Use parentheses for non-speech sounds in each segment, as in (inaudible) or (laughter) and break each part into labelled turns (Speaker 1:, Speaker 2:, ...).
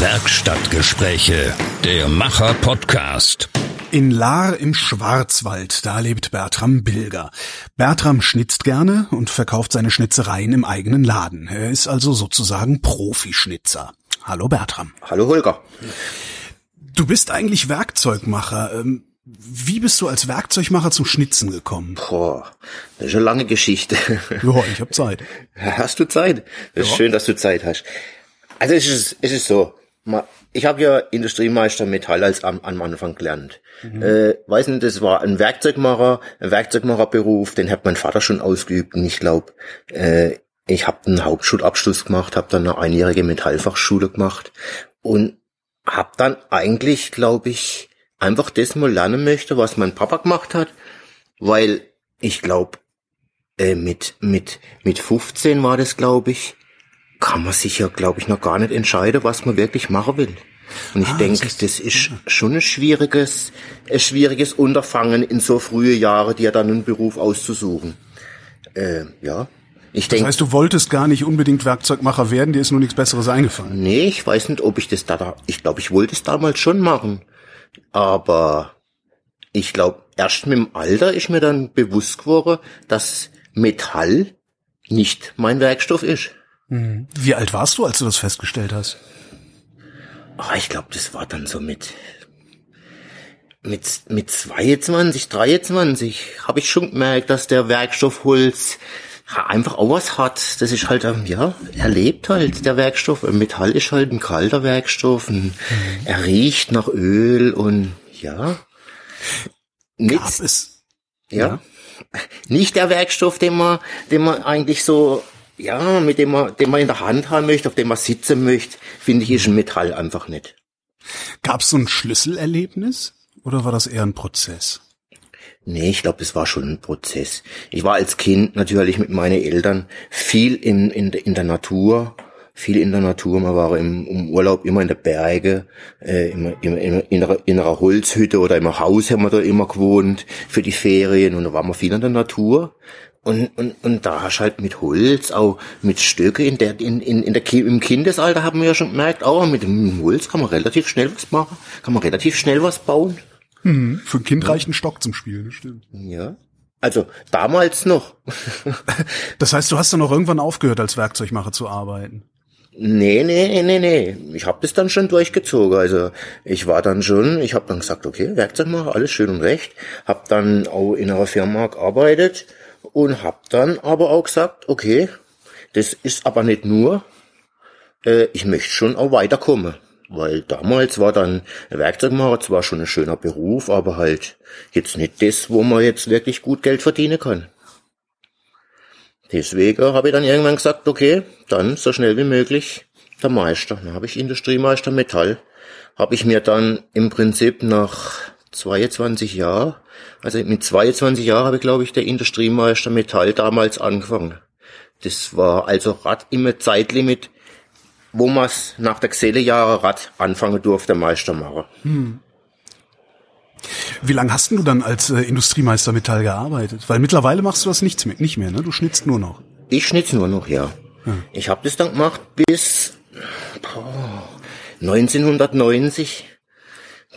Speaker 1: Werkstattgespräche, der Macher-Podcast.
Speaker 2: In Lahr im Schwarzwald, da lebt Bertram Bilger. Bertram schnitzt gerne und verkauft seine Schnitzereien im eigenen Laden. Er ist also sozusagen Profischnitzer. Hallo Bertram.
Speaker 3: Hallo Holger.
Speaker 2: Du bist eigentlich Werkzeugmacher. Ähm, Wie bist du als Werkzeugmacher zum Schnitzen gekommen?
Speaker 3: Boah, das ist eine lange Geschichte. (laughs)
Speaker 2: Ja, ich habe Zeit.
Speaker 3: Hast du Zeit? Das ist
Speaker 2: Ja.
Speaker 3: schön, dass du Zeit hast. Also es ist, es ist so. Ich habe ja Industriemeister Metall als am, am Anfang gelernt. Äh, weiß nicht, das war ein Werkzeugmacher, ein Werkzeugmacherberuf, den hat mein Vater schon ausgeübt und ich glaube, äh, ich habe einen Hauptschulabschluss gemacht, habe dann eine einjährige Metallfachschule gemacht und habe dann eigentlich, glaube ich, einfach das mal lernen möchte, was mein Papa gemacht hat, weil ich glaube, äh, mit, mit, mit 15 war das, glaube ich, kann man sich ja, glaube ich, noch gar nicht entscheiden, was man wirklich machen will. Und ich
Speaker 2: Ah,
Speaker 3: denke,
Speaker 2: das ist-
Speaker 3: das ist schon ein schwieriges, ein schwieriges Unterfangen in so frühe Jahre, dir dann einen Beruf auszusuchen. Äh, ja. Ich
Speaker 2: Das
Speaker 3: denke,
Speaker 2: heißt, du wolltest gar nicht unbedingt Werkzeugmacher werden, dir ist nur nichts Besseres eingefallen.
Speaker 3: nee, ich weiß nicht, ob ich das da, da ich glaube, ich wollte es damals schon machen. Aber ich glaube, erst mit dem Alter ist mir dann bewusst geworden, dass Metall nicht mein Werkstoff ist.
Speaker 2: Wie alt warst du, als du das festgestellt hast?
Speaker 3: Ah, ich glaube, das war dann so mit mit mit 22, 23 habe ich schon gemerkt, dass der Werkstoff Holz ja, einfach auch was hat. Das ist halt ähm, ja, er lebt halt der Werkstoff. Metall ist halt ein kalter Werkstoff. Ein, Er riecht nach Öl und ja. Nicht,
Speaker 2: Gab es
Speaker 3: ja. Nicht der Werkstoff, den man, den man eigentlich so, ja, mit dem man, den man in der Hand haben möchte, auf dem man sitzen möchte, finde ich, ist ein Metall einfach nicht.
Speaker 2: Gab's so ein Schlüsselerlebnis oder war das eher ein Prozess?
Speaker 3: Nee, ich glaube, das war schon ein Prozess. Ich war als Kind natürlich mit meinen Eltern viel in, in, in der Natur, viel in der Natur. Man war im, im Urlaub immer in der Berge, äh, immer, immer, immer in, einer, in einer Holzhütte oder im Haus haben wir da immer gewohnt für die Ferien und da waren wir viel in der Natur. Und, und, und da hast du halt mit Holz, auch mit Stöcke, in der, in, in, in der, im Kindesalter haben wir ja schon gemerkt, auch mit dem Holz kann man relativ schnell was machen, kann man relativ schnell was bauen.
Speaker 2: Für ein Kind reicht ein Stock zum Spielen, stimmt.
Speaker 3: Ja. Also damals noch. (laughs)
Speaker 2: Das heißt, du hast dann auch irgendwann aufgehört, als Werkzeugmacher zu arbeiten.
Speaker 3: Nee, nee, nee, nee. Ich habe das dann schon durchgezogen. Also ich war dann schon, ich habe dann gesagt, okay, Werkzeugmacher, alles schön und recht. Hab dann auch in einer Firma gearbeitet und hab dann aber auch gesagt, okay, das ist aber nicht nur, äh, ich möchte schon auch weiterkommen. Weil damals war dann Werkzeugmacher zwar schon ein schöner Beruf, aber halt jetzt nicht das, wo man jetzt wirklich gut Geld verdienen kann. Deswegen habe ich dann irgendwann gesagt, okay, dann so schnell wie möglich der Meister. Dann habe ich Industriemeister Metall. Habe ich mir dann im Prinzip nach 22 Jahren, also mit 22 Jahren habe ich glaube ich der Industriemeister Metall damals angefangen. Das war also Rad immer Zeitlimit, wo man nach der Geselle Jahre Rad anfangen durfte, Meister machen.
Speaker 2: Wie lange hast denn du dann als äh, Industriemeister Metall gearbeitet? Weil mittlerweile machst du das nichts mehr, nicht mehr, ne? Du schnitzt nur noch.
Speaker 3: Ich schnitz nur noch, ja. Ich habe das dann gemacht bis boah, 1990.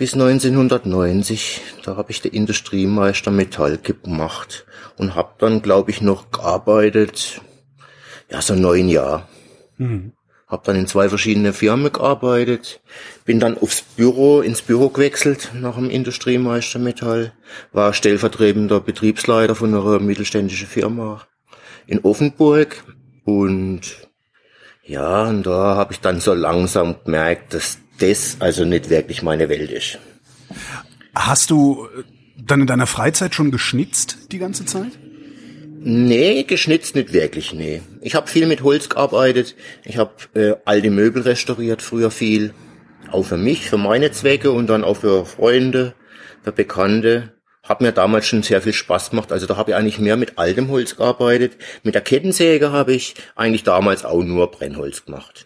Speaker 3: Bis 1990, da habe ich den Industriemeister Metall gemacht und habe dann, glaube ich, noch gearbeitet, ja, so neun Jahre. Hab dann in zwei verschiedene Firmen gearbeitet, bin dann aufs Büro, ins Büro gewechselt nach dem Industriemeister Metall, war stellvertretender Betriebsleiter von einer mittelständischen Firma in Offenburg und ja, und da habe ich dann so langsam gemerkt, dass das also nicht wirklich meine Welt ist.
Speaker 2: Hast du äh, dann in deiner Freizeit schon geschnitzt die ganze Zeit?
Speaker 3: Nee, geschnitzt nicht wirklich, nee. Ich habe viel mit Holz gearbeitet. Ich habe äh, alte Möbel restauriert, früher viel. Auch für mich, für meine Zwecke und dann auch für Freunde, für Bekannte. Hat mir damals schon sehr viel Spaß gemacht. Also da habe ich eigentlich mehr mit altem Holz gearbeitet. Mit der Kettensäge habe ich eigentlich damals auch nur Brennholz gemacht.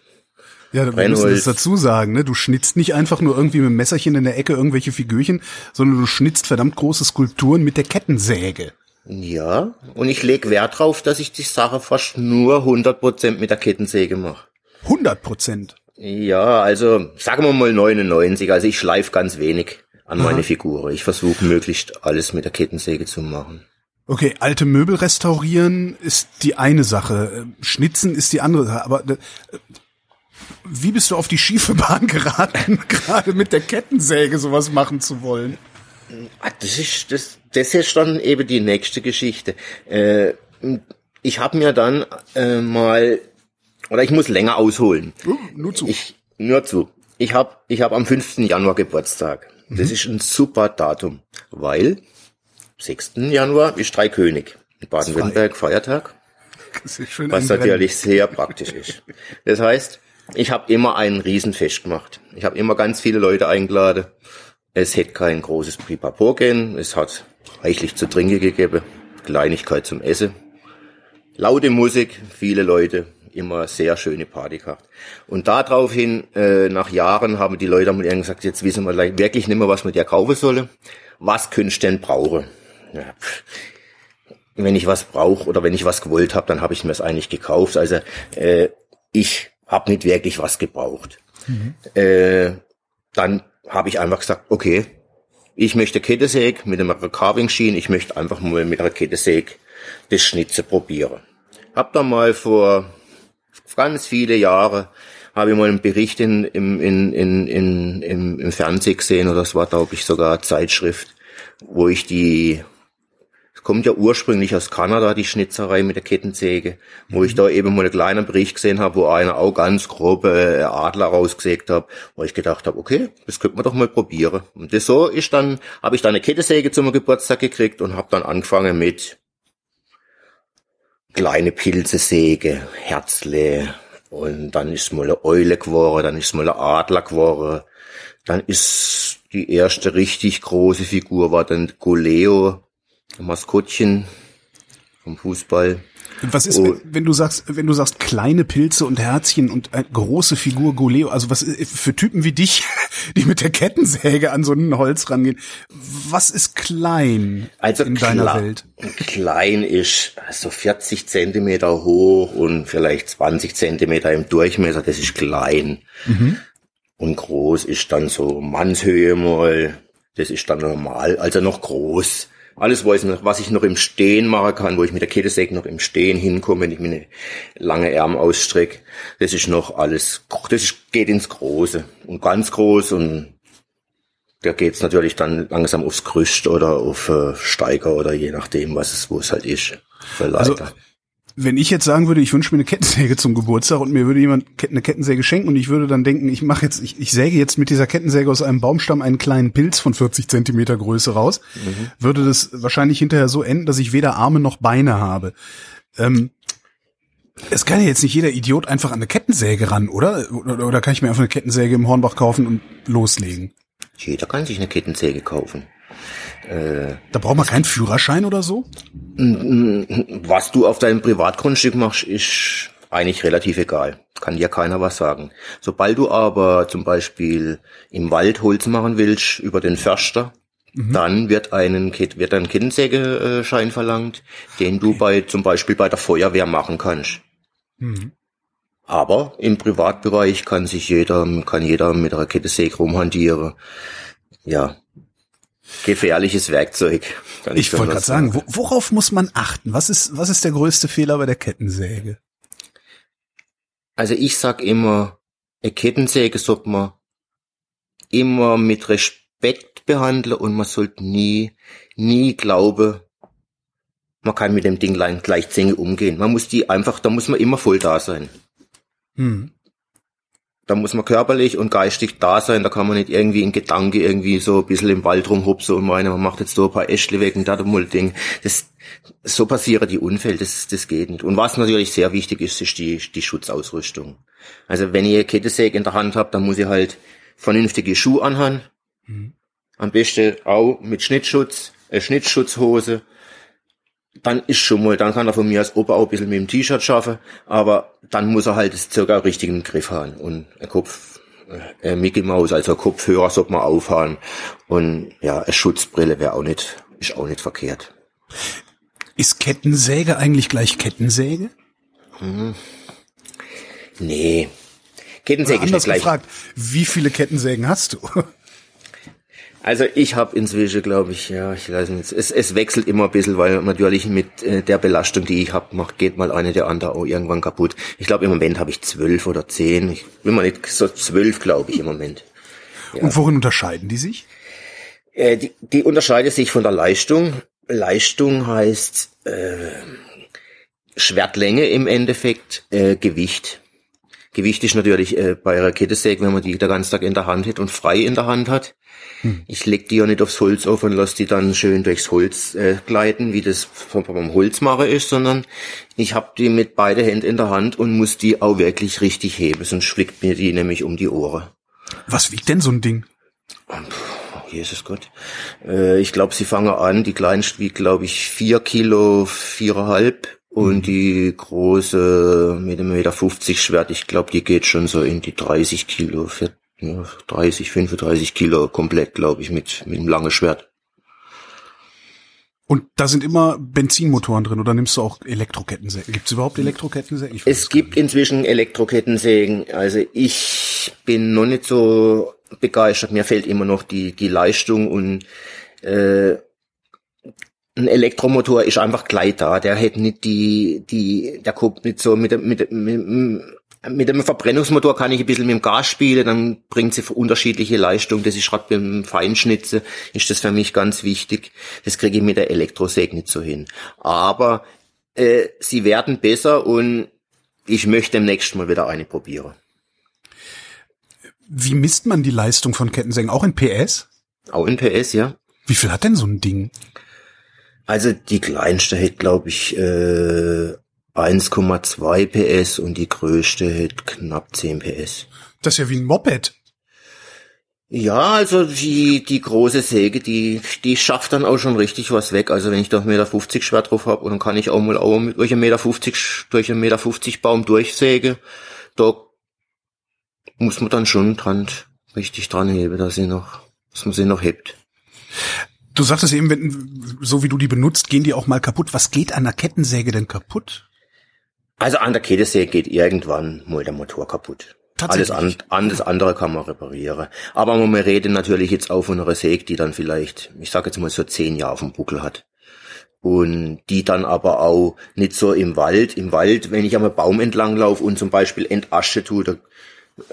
Speaker 2: Ja, wir müssen
Speaker 3: Brennholz.
Speaker 2: das dazu sagen, ne? Du schnitzt nicht einfach nur irgendwie mit dem Messerchen in der Ecke irgendwelche Figürchen, sondern du schnitzt verdammt große Skulpturen mit der Kettensäge.
Speaker 3: Ja, und ich leg Wert drauf, dass ich die Sache fast nur 100% mit der Kettensäge mache.
Speaker 2: 100 Prozent.
Speaker 3: Ja, also sagen wir mal 99. Also ich schleife ganz wenig an meine Figur. Ich versuche möglichst alles mit der Kettensäge zu machen.
Speaker 2: Okay, alte Möbel restaurieren ist die eine Sache, Schnitzen ist die andere Sache, aber äh, wie bist du auf die schiefe Bahn geraten, (laughs) gerade mit der Kettensäge sowas machen zu wollen?
Speaker 3: Ah, das ist das, das ist dann eben die nächste Geschichte. Äh, ich habe mir dann äh, mal oder ich muss länger ausholen.
Speaker 2: Uh, nur zu.
Speaker 3: Ich nur zu. Ich habe ich hab am 5. Januar Geburtstag. Das ist ein super Datum, weil 6. Januar ist Dreikönig. In Baden-Württemberg Feiertag.
Speaker 2: Das ist schön
Speaker 3: Was natürlich sehr praktisch ist. Das heißt, ich habe immer ein Riesenfest gemacht. Ich habe immer ganz viele Leute eingeladen. Es hätte kein großes Pipapo gegeben. Es hat reichlich zu trinken gegeben. Kleinigkeit zum Essen. Laute Musik, viele Leute, immer sehr schöne Party gehabt. Und daraufhin, äh, nach Jahren, haben die Leute mir gesagt, jetzt wissen wir wirklich nicht mehr, was wir dir kaufen sollen. Was könntest denn brauchen? Ja, wenn ich was brauche oder wenn ich was gewollt habe, dann habe ich mir es eigentlich gekauft. Also äh, ich habe nicht wirklich was gebraucht. Äh, dann habe ich einfach gesagt, okay, ich möchte Kettensäge mit einer Carving Schiene, ich möchte einfach mal mit einer Kettensäge das Schnitze probieren. Hab dann mal vor ganz viele Jahre habe ich mal einen Bericht in, im, in, in, in, im, im Fernsehen gesehen, oder es war, glaube ich, sogar eine Zeitschrift, wo ich die, kommt ja ursprünglich aus Kanada, die Schnitzerei mit der Kettensäge, wo ich da eben mal einen kleinen Bericht gesehen habe, wo einer auch ganz grobe Adler rausgesägt hat, wo ich gedacht habe, okay, das könnte man doch mal probieren. Und das so ist dann, habe ich dann eine Kettensäge zum Geburtstag gekriegt und habe dann angefangen mit kleine Pilzesäge, Herzle, und dann ist mal eine Eule geworden, dann ist mal ein Adler geworden, dann ist die erste richtig große Figur war dann Goleo, Maskottchen vom Fußball.
Speaker 2: Und was ist,
Speaker 3: Oh.
Speaker 2: wenn, du sagst, wenn du sagst kleine Pilze und Herzchen und eine große Figur Goleo, also was ist für Typen wie dich, (laughs) die mit der Kettensäge an so ein Holz rangehen, was ist klein
Speaker 3: Also
Speaker 2: in deiner Welt?
Speaker 3: klein ist so 40 Zentimeter hoch und vielleicht 20 Zentimeter im Durchmesser, das ist klein. Und groß ist dann so Mannshöhe mal, das ist dann normal, also noch groß. Alles, was ich, noch, was ich noch im Stehen machen kann, wo ich mit der Kettensäge noch im Stehen hinkomme, wenn ich meine lange Ärmel ausstrecke, das ist noch alles, das ist, geht ins Große. Und ganz groß und da geht's natürlich dann langsam aufs Gerüst oder auf äh, Steiger oder je nachdem, was es, wo es halt ist.
Speaker 2: Also, Wenn ich jetzt sagen würde, ich wünsche mir eine Kettensäge zum Geburtstag und mir würde jemand eine Kettensäge schenken und ich würde dann denken, ich mache jetzt, ich, ich säge jetzt mit dieser Kettensäge aus einem Baumstamm einen kleinen Pilz von 40 Zentimeter Größe raus, würde das wahrscheinlich hinterher so enden, dass ich weder Arme noch Beine habe. Ähm, es kann ja jetzt nicht jeder Idiot einfach an eine Kettensäge ran, oder? Oder, oder kann ich mir einfach eine Kettensäge im Hornbach kaufen und loslegen?
Speaker 3: Jeder kann sich eine Kettensäge kaufen.
Speaker 2: Da braucht man keinen Führerschein oder so?
Speaker 3: Was du auf deinem Privatgrundstück machst, ist eigentlich relativ egal. Kann dir keiner was sagen. Sobald du aber zum Beispiel im Wald Holz machen willst, über den Förster, dann wird einen, wird ein Kettensägeschein verlangt, den du bei, zum Beispiel bei der Feuerwehr machen kannst. Aber im Privatbereich kann sich jeder, kann jeder mit einer Kettensäge rumhantieren. Ja. Gefährliches Werkzeug. kann
Speaker 2: Ich wollte gerade sagen, wo, worauf muss man achten? Was ist, was ist der größte Fehler bei der Kettensäge?
Speaker 3: Also ich sag immer, eine Kettensäge sollte man immer mit Respekt behandeln und man sollte nie, nie glauben, man kann mit dem Ding Zähne umgehen. Man muss die einfach, da muss man immer voll da sein.
Speaker 2: Hm.
Speaker 3: Da muss man körperlich und geistig da sein, da kann man nicht irgendwie in Gedanke irgendwie so ein bisschen im Wald rumhupsen und meinen, man macht jetzt so ein paar Äschle weg und da mal Ding. Das, so passieren die Unfälle, das, das geht nicht. Und was natürlich sehr wichtig ist, ist die, die Schutzausrüstung. Also wenn ihr Kettensäge in der Hand habt, dann muss ihr halt vernünftige Schuhe anhaben. Am besten auch mit Schnittschutz, äh, Schnittschutzhose. Dann ist schon mal, dann kann er von mir als Opa auch ein bisschen mit dem T-Shirt schaffen, aber dann muss er halt das circa richtigen Griff haben und ein Kopf, äh, Mickey Maus, also ein Kopfhörer sollte man aufhaben und ja, eine Schutzbrille wäre auch nicht, ist auch nicht verkehrt.
Speaker 2: Ist Kettensäge eigentlich gleich Kettensäge?
Speaker 3: Nee. Kettensäge
Speaker 2: anders
Speaker 3: ist gleich.
Speaker 2: gefragt, wie viele Kettensägen hast du?
Speaker 3: Also ich habe inzwischen, glaube ich, ja, ich weiß nicht, es, es wechselt immer ein bisschen, weil natürlich mit äh, der Belastung, die ich habe, macht geht mal eine der andere auch irgendwann kaputt. Ich glaube im Moment habe ich zwölf oder zehn. Ich bin mal nicht so zwölf, glaube ich im Moment. (laughs)
Speaker 2: Und worin unterscheiden die sich?
Speaker 3: Äh, die, die unterscheidet sich von der Leistung. Leistung heißt äh, Schwertlänge im Endeffekt, äh, Gewicht. Gewicht ist natürlich äh, bei Kettensäge, wenn man die den ganzen Tag in der Hand hat und frei in der Hand hat. Ich leg die ja nicht aufs Holz auf und lasse die dann schön durchs Holz äh, gleiten, wie das vom, vom Holzmacher ist, sondern ich habe die mit beide Händen in der Hand und muss die auch wirklich richtig heben, sonst fliegt mir die nämlich um die Ohren.
Speaker 2: Was wiegt denn so ein Ding?
Speaker 3: Oh, Jesus Gott. Äh, ich glaube, sie fangen an, die kleinste wiegt, glaube ich, vier Kilo, viereinhalb. Und die große mit einem Meter 50 Schwert, ich glaube, die geht schon so in die 30 Kilo, für, ja, 30, 35 Kilo komplett, glaube ich, mit, mit einem langen Schwert.
Speaker 2: Und da sind immer Benzinmotoren drin oder nimmst du auch Elektrokettensägen? Gibt es überhaupt Elektrokettensägen?
Speaker 3: Es gibt inzwischen Elektrokettensägen. Also ich bin noch nicht so begeistert. Mir fehlt immer noch die, die Leistung und äh, ein Elektromotor ist einfach gleich da. Der hat nicht die, die, der kommt nicht so mit, dem- mit, dem- mit, mit dem Verbrennungsmotor kann ich ein bisschen mit dem Gas spielen, dann bringt sie unterschiedliche Leistung. Das ist gerade beim Feinschnitzen, ist das für mich ganz wichtig. Das kriege ich mit der Elektrosäge nicht so hin. Aber äh, sie werden besser und ich möchte demnächst mal wieder eine probieren.
Speaker 2: Wie misst man die Leistung von Kettensägen? Auch in PS?
Speaker 3: Auch in PS, ja.
Speaker 2: Wie viel hat denn so ein Ding?
Speaker 3: Also die kleinste hätte, glaube ich, äh, 1,2 PS und die größte hätte knapp 10 PS.
Speaker 2: Das ist ja wie ein Moped.
Speaker 3: Ja, also die, die große Säge, die, die schafft dann auch schon richtig was weg. Also wenn ich da 1,50 Meter Schwert drauf habe und dann kann ich auch mal auch mit durch einen Meter 50, durch einen Meter 50 Baum durchsäge, da muss man dann schon dran, richtig dran heben, dass sie noch, dass man sie noch hebt.
Speaker 2: Du sagtest eben, wenn, so wie du die benutzt, gehen die auch mal kaputt. Was geht an der Kettensäge denn kaputt?
Speaker 3: Also an der Kettensäge geht irgendwann mal der Motor kaputt. Alles,
Speaker 2: Tatsächlich?
Speaker 3: an, alles andere kann man reparieren. Aber man redet natürlich jetzt auch von einer Säge, die dann vielleicht, ich sage jetzt mal so zehn Jahre auf dem Buckel hat. Und die dann aber auch nicht so im Wald. Im Wald, wenn ich am Baum entlang laufe und zum Beispiel entasche tue, da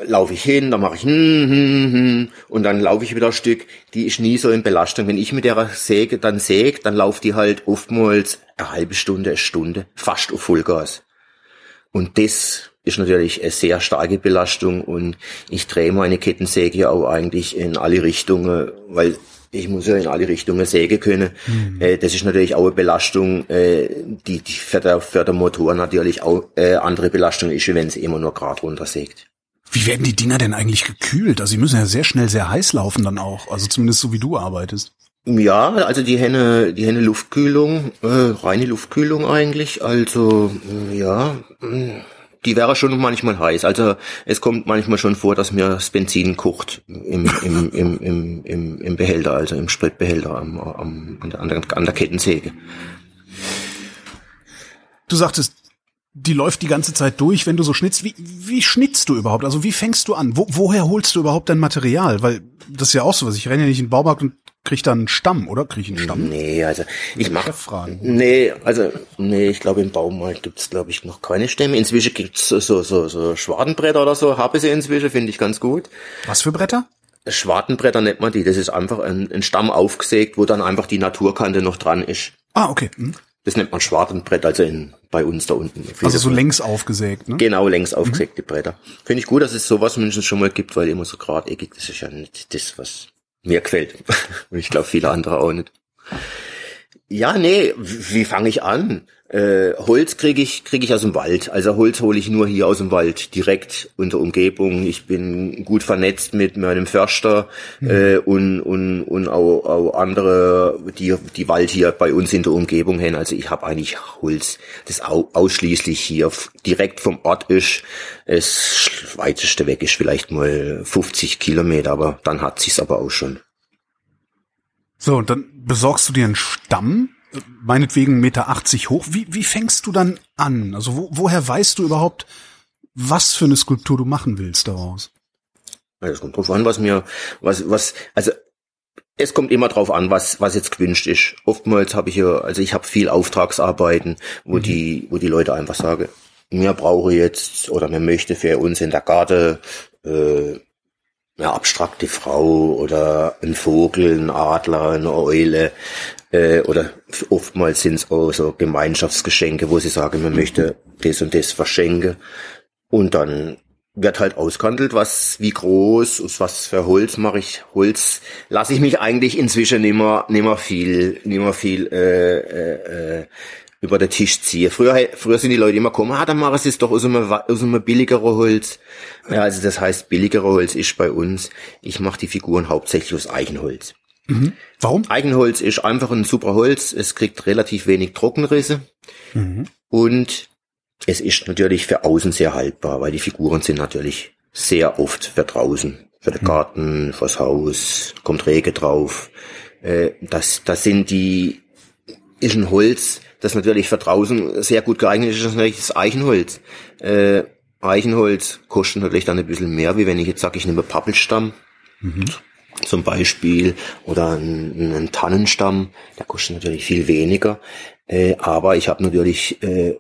Speaker 3: laufe ich hin, dann mache ich hm, hm, hm, und dann laufe ich wieder ein Stück. Die ist nie so in Belastung. Wenn ich mit der Säge dann säge, dann lauft die halt oftmals eine halbe Stunde, eine Stunde, fast auf Vollgas. Und das ist natürlich eine sehr starke Belastung und ich drehe meine Kettensäge ja auch eigentlich in alle Richtungen, weil ich muss ja in alle Richtungen sägen können. Äh, das ist natürlich auch eine Belastung, äh, die, die für, der, für den Motor natürlich auch äh, andere Belastung ist, wie wenn sie immer nur gerade runtersägt.
Speaker 2: Wie werden die Dinger denn eigentlich gekühlt? Also sie müssen ja sehr schnell sehr heiß laufen dann auch. Also zumindest so wie du arbeitest.
Speaker 3: Ja, also die Henne, die Henne Luftkühlung, äh, reine Luftkühlung eigentlich. Also äh, ja, mh, die wäre schon manchmal heiß. Also es kommt manchmal schon vor, dass mir das Benzin kocht im, im, (laughs) im, im, im, im Behälter, also im Spritbehälter am, am, an, der, an der Kettensäge.
Speaker 2: Du sagtest, die läuft die ganze Zeit durch, wenn du so schnitzt. Wie, wie schnitzt du überhaupt? Also wie fängst du an? Wo, woher holst du überhaupt dein Material? Weil das ist ja auch sowas. Ich renne ja nicht in den Baumarkt und krieg dann einen Stamm, oder? Krieg ich einen Stamm?
Speaker 3: Nee, also ich mach
Speaker 2: Cheffragen.
Speaker 3: Nee, also nee, ich glaube im Baumarkt gibt's glaube ich noch keine Stämme. Inzwischen gibt's so so so, so Schwadenbretter oder so, habe sie inzwischen, finde ich ganz gut.
Speaker 2: Was für Bretter?
Speaker 3: Schwartenbretter nennt man die. Das ist einfach ein, ein Stamm aufgesägt, wo dann einfach die Naturkante noch dran ist.
Speaker 2: Ah, okay. Hm.
Speaker 3: Das nennt man Schwartenbrett, also in, bei uns da unten.
Speaker 2: Also so längs aufgesägt, ne?
Speaker 3: Genau, längs aufgesägte Bretter. Finde ich gut, dass es sowas mindestens schon mal gibt, weil immer so geradekig, das ist ja nicht das, was mir gefällt. (laughs) Und ich glaube, viele andere auch nicht. Ja, nee, wie fange ich an? Äh, Holz kriege ich kriege ich aus dem Wald. Also Holz hole ich nur hier aus dem Wald, direkt unter Umgebung. Ich bin gut vernetzt mit meinem Förster äh, und und und auch, auch andere, die die Wald hier bei uns in der Umgebung haben. Also ich habe eigentlich Holz, das au ausschließlich hier direkt vom Ort ist. Das weiteste weg ist vielleicht mal 50 Kilometer, aber dann hat sich's aber auch schon.
Speaker 2: So, und dann besorgst du dir einen Stamm, meinetwegen 1,80 Meter hoch. Wie, wie fängst du dann an? Also wo, woher weißt du überhaupt, was für eine Skulptur du machen willst daraus?
Speaker 3: Ja, das kommt drauf an, was mir, was, was, also es kommt immer drauf an, was, was jetzt gewünscht ist. Oftmals habe ich ja, also ich habe viel Auftragsarbeiten, wo mhm. die, wo die Leute einfach sagen, mir brauche jetzt oder mir möchte für uns in der Garde äh, eine abstrakte Frau oder ein Vogel, ein Adler, eine Eule äh, oder oftmals sind es auch so Gemeinschaftsgeschenke, wo sie sagen, man möchte das und das verschenken und dann wird halt ausgehandelt, was wie groß, aus was für Holz mache ich. Holz lasse ich mich eigentlich inzwischen nimmer nimmer viel nimmer viel äh, äh, äh über den Tisch ziehe. Früher, früher sind die Leute immer gekommen, ah, dann machen sie es doch aus einem, aus einem billigeren Holz. Ja, also das heißt, billigere Holz ist bei uns, ich mache die Figuren hauptsächlich aus Eichenholz.
Speaker 2: Mhm. Warum?
Speaker 3: Eichenholz ist einfach ein super Holz, es kriegt relativ wenig Trockenrisse mhm. und es ist natürlich für außen sehr haltbar, weil die Figuren sind natürlich sehr oft für draußen, für den mhm. Garten, fürs Haus, kommt Regen drauf. Äh, das, das sind die, ist ein Holz, das natürlich für draußen sehr gut geeignet ist, ist natürlich das Eichenholz. Äh, Eichenholz kostet natürlich dann ein bisschen mehr, wie wenn ich jetzt sage, ich nehme Pappelstamm. Mhm. Zum Beispiel oder einen, einen Tannenstamm, der kostet natürlich viel weniger. Äh, aber ich habe natürlich äh,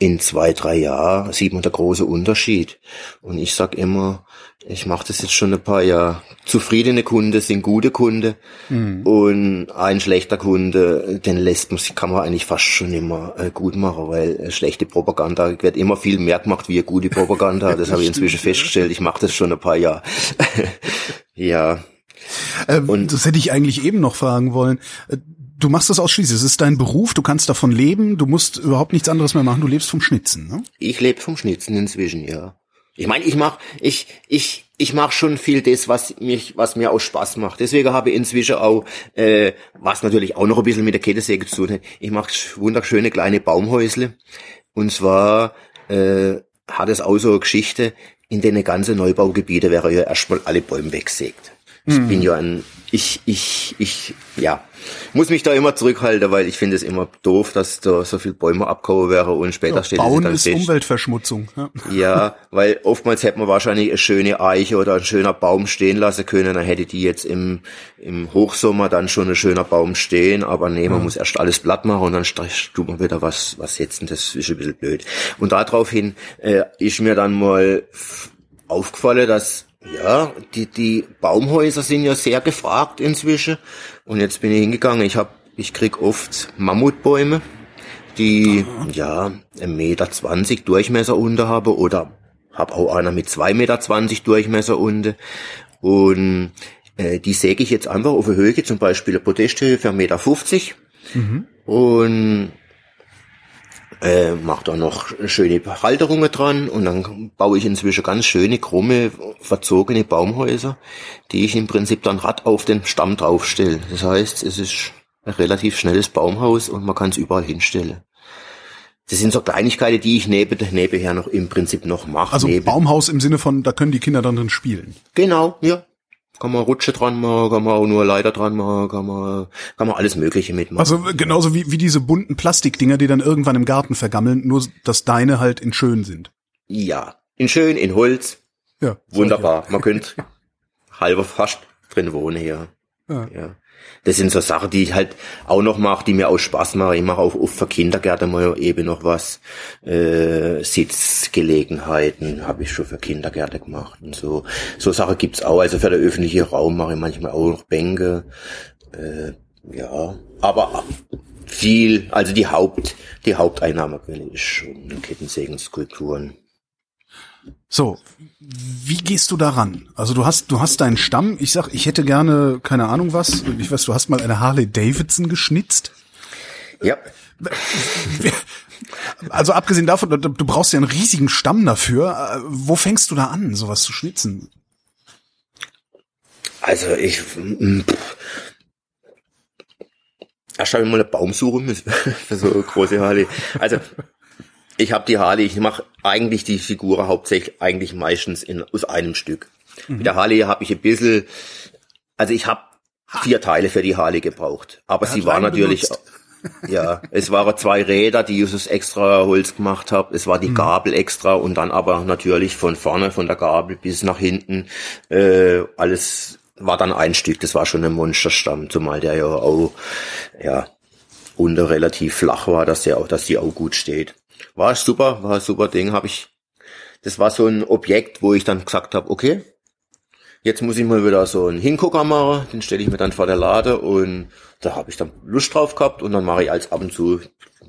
Speaker 3: in zwei, drei Jahren sieht man der große Unterschied. Und ich sag immer, ich mache das jetzt schon ein paar Jahre. Zufriedene Kunde sind gute Kunde mhm. und ein schlechter Kunde, den lässt man, kann man eigentlich fast schon immer äh, gut machen, weil äh, schlechte Propaganda wird immer viel mehr gemacht wie gute Propaganda. (laughs) Das habe ich inzwischen festgestellt. Ich mache das schon ein paar Jahre. (laughs) ja.
Speaker 2: Ähm, und das hätte ich eigentlich eben noch fragen wollen du machst das ausschließlich. Es ist dein Beruf, du kannst davon leben, du musst überhaupt nichts anderes mehr machen, du lebst vom Schnitzen, ne?
Speaker 3: Ich lebe vom Schnitzen inzwischen, ja. Ich meine, ich mach, ich, ich, ich mach schon viel das, was mich, was mir auch Spaß macht. Deswegen habe ich inzwischen auch, äh, was natürlich auch noch ein bisschen mit der Kettensäge zu tun hat, ich mache wunderschöne kleine Baumhäusle. Und zwar äh, hat es auch so eine Geschichte, in den ganzen Neubaugebiete wäre ja erstmal alle Bäume wegsägt. Ich mhm. bin ja ein, ich, ich, ich, ja, muss mich da immer zurückhalten, weil ich finde es immer doof, dass da so viel Bäume abgehauen wäre und später ja, steht
Speaker 2: Bauen
Speaker 3: dann
Speaker 2: ist fest. Umweltverschmutzung.
Speaker 3: Ja. ja, weil oftmals hätte man wahrscheinlich eine schöne Eiche oder ein schöner Baum stehen lassen können, dann hätte die jetzt im, im Hochsommer dann schon ein schöner Baum stehen, aber nee, man ja. muss erst alles platt machen und dann tut man wieder was, was jetzt, und das ist ein bisschen blöd. Und daraufhin äh, ist mir dann mal aufgefallen, dass ja, die, die Baumhäuser sind ja sehr gefragt inzwischen. Und jetzt bin ich hingegangen, ich hab, ich krieg oft Mammutbäume, die, Aha. ja, ein Meter zwanzig Durchmesser unter habe oder hab auch einer mit zwei Meter zwanzig Durchmesser unter. Und äh, die säge ich jetzt einfach auf der Höhe, zum Beispiel eine Podesthöhe für 1,50 Meter. fünfzig Mhm. Und äh, mache da noch schöne Halterungen dran und dann baue ich inzwischen ganz schöne, krumme, verzogene Baumhäuser, die ich im Prinzip dann Rad auf den Stamm draufstelle. Das heißt, es ist ein relativ schnelles Baumhaus und man kann es überall hinstellen. Das sind so Kleinigkeiten, die ich neben, nebenher noch im Prinzip noch mache.
Speaker 2: Also neben. Baumhaus im Sinne von, da können die Kinder dann drin spielen.
Speaker 3: Genau, ja. Kann man Rutsche dran machen, kann man auch nur Leiter dran machen, kann man, kann man alles Mögliche mitmachen.
Speaker 2: Also genauso wie, wie diese bunten Plastikdinger, die dann irgendwann im Garten vergammeln, nur dass deine halt in schön sind.
Speaker 3: Ja, in schön, in Holz. Ja. Wunderbar. Man könnte (laughs) halber fast drin wohnen hier. Ja. ja das sind so Sachen, die ich halt auch noch mache, die mir auch Spaß machen. Ich mache auch oft für Kindergärten mal eben noch was. Äh, Sitzgelegenheiten habe ich schon für Kindergärten gemacht und so. So Sachen gibt's auch. Also für den öffentlichen Raum mache ich manchmal auch noch Bänke. Äh, ja, aber viel, also die Haupt, die Haupteinnahmequelle ist schon Kettensägen-Skulpturen.
Speaker 2: So, wie gehst du daran? Also du hast, du hast deinen Stamm. Ich sag, ich hätte gerne, keine Ahnung was. Ich weiß, du hast mal eine Harley Davidson geschnitzt.
Speaker 3: Ja. (laughs)
Speaker 2: Also abgesehen davon, du brauchst ja einen riesigen Stamm dafür. Wo fängst du da an, sowas zu schnitzen?
Speaker 3: Also ich, erst habe ich mal eine Baum suchen müssen (laughs) für so eine große Harley. Also ich habe die Harley, ich mache eigentlich die Figur hauptsächlich eigentlich meistens in, aus einem Stück. Mhm. Mit der Harley habe ich ein bisschen, also ich habe vier Teile für die Harley gebraucht, aber sie war natürlich, (laughs) ja, es waren zwei Räder, die ich aus extra Holz gemacht habe. Es war die mhm. Gabel extra und dann aber natürlich von vorne, von der Gabel bis nach hinten, äh, alles war dann ein Stück. Das war schon ein Monsterstamm, zumal der ja auch, ja, unter relativ flach war, dass der auch, dass die auch gut steht. War super, war super Ding, habe ich. Das war so ein Objekt, wo ich dann gesagt habe, okay, jetzt muss ich mal wieder so einen Hingucker machen, den stelle ich mir dann vor der Lade und da habe ich dann Lust drauf gehabt und dann mache ich als ab und zu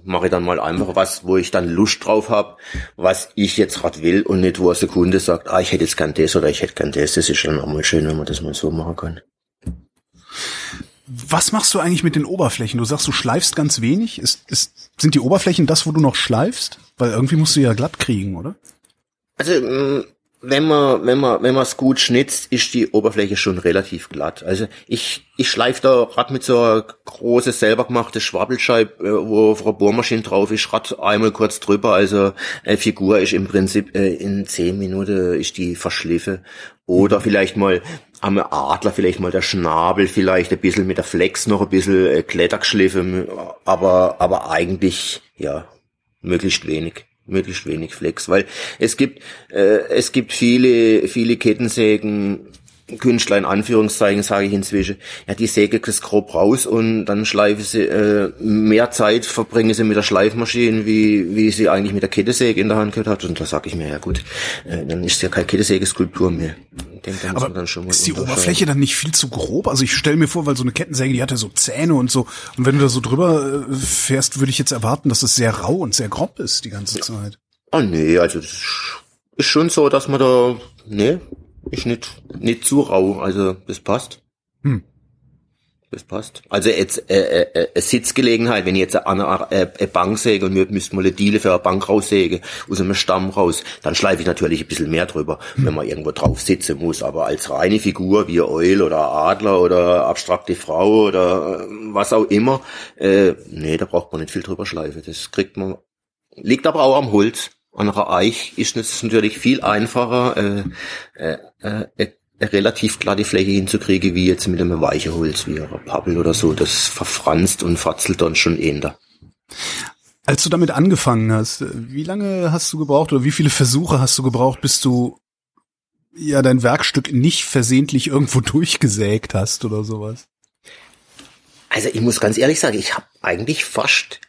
Speaker 3: mache ich dann mal einfach was, wo ich dann Lust drauf habe, was ich jetzt gerade will und nicht, wo eine Sekunde sagt, ah, ich hätte jetzt gern das oder ich hätte gern das. Das ist dann auch mal schön, wenn man das mal so machen kann.
Speaker 2: Was machst du eigentlich mit den Oberflächen? Du sagst, du schleifst ganz wenig. Ist, ist, sind die Oberflächen das, wo du noch schleifst? Weil irgendwie musst du ja glatt kriegen, oder?
Speaker 3: Also mm, wenn man, wenn man, wenn man es gut schnitzt, ist die Oberfläche schon relativ glatt. Also ich, ich schleife da grad mit so einer große selber gemachte Schwabbelscheibe, äh, wo auf einer Bohrmaschine drauf ist, grad einmal kurz drüber. Also eine Figur ist im Prinzip äh, in zehn Minuten ist die verschliffen. Oder vielleicht mal am Adler vielleicht mal der Schnabel, vielleicht ein bisschen mit der Flex noch ein bisschen äh, Kletter geschliffen, aber, aber eigentlich, ja, möglichst wenig möglichst wenig Flex, weil es gibt äh, es gibt viele viele Kettensägen Künstler in Anführungszeichen sage ich inzwischen, ja, die säge das grob raus und dann schleife sie äh, mehr Zeit verbringen sie mit der Schleifmaschine, wie wie sie eigentlich mit der Kettensäge in der Hand gehabt hat. Und da sage ich mir, ja gut, äh, dann ist ja keine Kettensäge-Skulptur mehr.
Speaker 2: Denke, Aber ist die Oberfläche dann nicht viel zu grob? Also ich stelle mir vor, weil so eine Kettensäge, die hat ja so Zähne und so. Und wenn du da so drüber äh, fährst, würde ich jetzt erwarten, dass es sehr rau und sehr grob ist die ganze. Zeit.
Speaker 3: Ah nee, also das ist schon so, dass man da, nee, ist nicht, nicht zu rau, also das passt. Hm. Das passt. Also jetzt äh, äh, äh, Sitzgelegenheit, wenn ich jetzt eine, äh, eine Bank säge und wir müssten mal eine Diele für eine Bank raussäge, aus einem Stamm raus, dann schleife ich natürlich ein bisschen mehr drüber, hm. wenn man irgendwo drauf sitzen muss. Aber als reine Figur wie Eul oder Adler oder abstrakte Frau oder äh, was auch immer, äh, nee, da braucht man nicht viel drüber schleifen. Das kriegt man, liegt aber auch am Holz. An einer Eich ist es natürlich viel einfacher, äh, äh, äh, relativ glatte Fläche hinzukriegen, wie jetzt mit einem weichen Holz, wie ein Pappel oder so. Das verfranst und fatzelt dann schon ähnlich.
Speaker 2: Als du damit angefangen hast, wie lange hast du gebraucht oder wie viele Versuche hast du gebraucht, bis du ja dein Werkstück nicht versehentlich irgendwo (laughs) durchgesägt hast oder sowas?
Speaker 3: Also ich muss ganz ehrlich sagen, ich habe eigentlich fast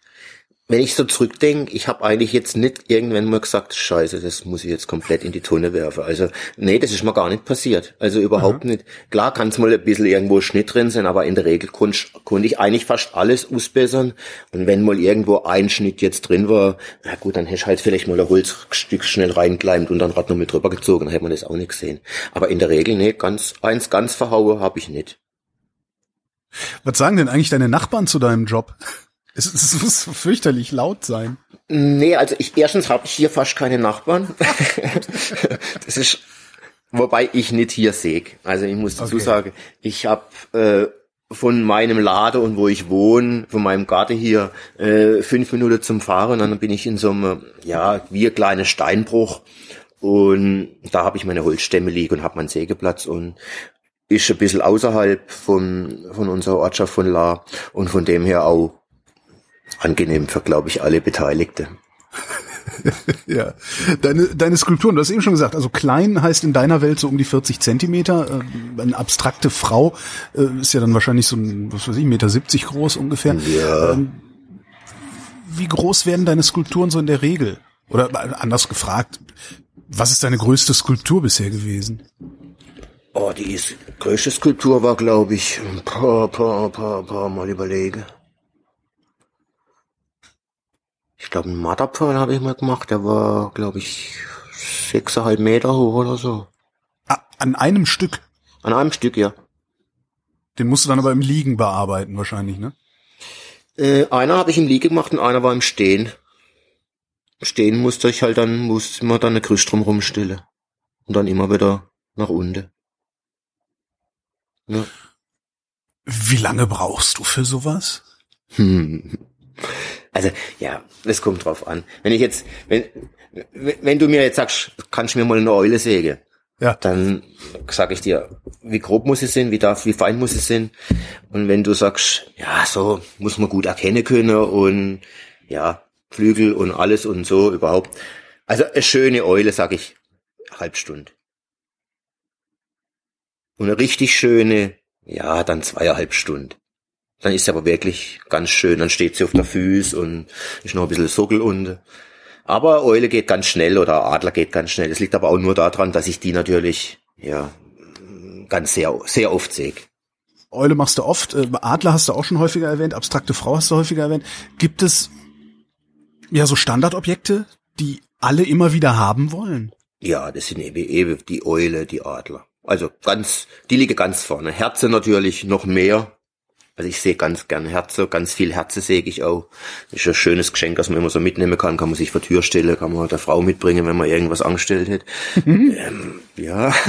Speaker 3: wenn ich so zurückdenke, ich habe eigentlich jetzt nicht irgendwann mal gesagt, scheiße, das muss ich jetzt komplett in die Tonne werfen. Also, nee, das ist mir gar nicht passiert. Also überhaupt mhm. nicht. Klar kann es mal ein bisschen irgendwo Schnitt drin sein, aber in der Regel konnte konnt ich eigentlich fast alles ausbessern. Und wenn mal irgendwo ein Schnitt jetzt drin war, na gut, dann hätte ich halt vielleicht mal ein Holzstück schnell reingekleimt und dann Rad noch mit drüber gezogen, dann hätte man das auch nicht gesehen. Aber in der Regel, nee, ganz, eins ganz verhaue habe ich nicht.
Speaker 2: Was sagen denn eigentlich deine Nachbarn zu deinem Job? Es, es muss fürchterlich laut sein.
Speaker 3: Nee, also ich erstens habe ich hier fast keine Nachbarn. (laughs) das ist wobei ich nicht hier säg. Also ich muss dazu okay. sagen, ich habe äh, von meinem Lade und wo ich wohne, von meinem Garten hier, äh, fünf Minuten zum Fahren und dann bin ich in so einem, ja, wie ein kleiner Steinbruch und da habe ich meine Holzstämme liegen und habe meinen Sägeplatz und ist ein bisschen außerhalb von, von unserer Ortschaft von La und von dem her auch angenehm für, glaube ich, alle Beteiligte. (laughs)
Speaker 2: ja, deine, deine Skulpturen, du hast eben schon gesagt, also klein heißt in deiner Welt so um die 40 Zentimeter. Äh, eine abstrakte Frau äh, ist ja dann wahrscheinlich so ein, was weiß ich, Meter 70 groß ungefähr. Ja. Ähm, wie groß werden deine Skulpturen so in der Regel? Oder anders gefragt, was ist deine größte Skulptur bisher gewesen?
Speaker 3: Oh, die größte Skulptur war, glaube ich, ein paar, paar, paar, paar Mal überlegen. Ich glaube, einen Marterpfahl habe ich mal gemacht, der war, glaube ich, sechseinhalb Meter hoch oder so.
Speaker 2: Ah, an einem Stück?
Speaker 3: An einem Stück, ja.
Speaker 2: Den musst du dann aber im Liegen bearbeiten wahrscheinlich, ne?
Speaker 3: Äh, einer habe ich im Liegen gemacht und einer war im Stehen. Stehen musste ich halt dann, musste man dann eine Krüsch drum rumstellen. Und dann immer wieder nach unten.
Speaker 2: Ja. Wie lange brauchst du für sowas? Hm. (laughs) (laughs)
Speaker 3: Also ja, das kommt drauf an. Wenn ich jetzt, wenn, wenn du mir jetzt sagst, kannst du mir mal eine Eule sägen,
Speaker 2: Ja.
Speaker 3: Dann sage ich dir, wie grob muss es sein, wie darf, wie fein muss es sein. Und wenn du sagst, ja, so muss man gut erkennen können und ja, Flügel und alles und so überhaupt. Also eine schöne Eule, sag ich, Halbstunde. Und eine richtig schöne, ja, dann zweieinhalb Stunden. Dann ist sie aber wirklich ganz schön, dann steht sie auf der Füß und ist noch ein bisschen Sockel unten. Aber Eule geht ganz schnell oder Adler geht ganz schnell. Das liegt aber auch nur daran, dass ich die natürlich, ja, ganz sehr, sehr oft sehe.
Speaker 2: Eule machst du oft, äh, Adler hast du auch schon häufiger erwähnt, abstrakte Frau hast du häufiger erwähnt. Gibt es ja so Standardobjekte, die alle immer wieder haben wollen?
Speaker 3: Ja, das sind eben, eben die Eule, die Adler. Also ganz, die liegen ganz vorne. Herze natürlich noch mehr. Also ich sehe ganz gern Herze, ganz viel Herze sehe ich auch. Ist ein schönes Geschenk, das man immer so mitnehmen kann, kann man sich vor Tür stellen, kann man der Frau mitbringen, wenn man irgendwas angestellt hat. ähm, ja. (laughs)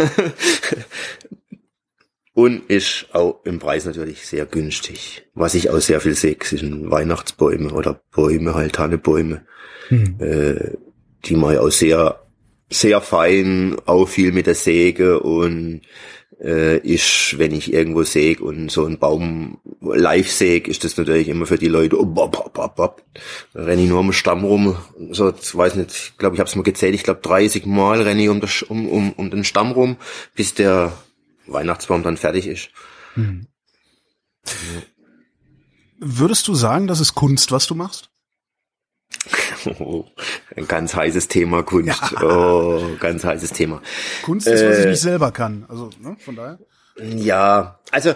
Speaker 3: Und ist auch im Preis natürlich sehr günstig. Was ich auch sehr viel sehe, sind Weihnachtsbäume oder Bäume, halt Tannebäume. Hm. Äh, die mal auch sehr, sehr fein, auch viel mit der Säge und äh, ist, wenn ich irgendwo säge und so ein Baum live säge, ist das natürlich immer für die Leute, oh, bop, bop, bop, bop. renne ich nur am Stamm rum, so, ich weiß nicht, ich glaube, ich habe es mal gezählt, ich glaube 30 Mal renne ich um, das, um, um, um den Stamm rum, bis der Weihnachtsbaum dann fertig ist. Hm.
Speaker 2: Ja. Würdest du sagen, das ist Kunst, was du machst? (laughs)
Speaker 3: Oh, ein ganz heißes Thema Kunst. Ja. Oh, ganz heißes Thema.
Speaker 2: Kunst ist, was ich äh, nicht selber kann. Also, ne, von daher.
Speaker 3: Ja, also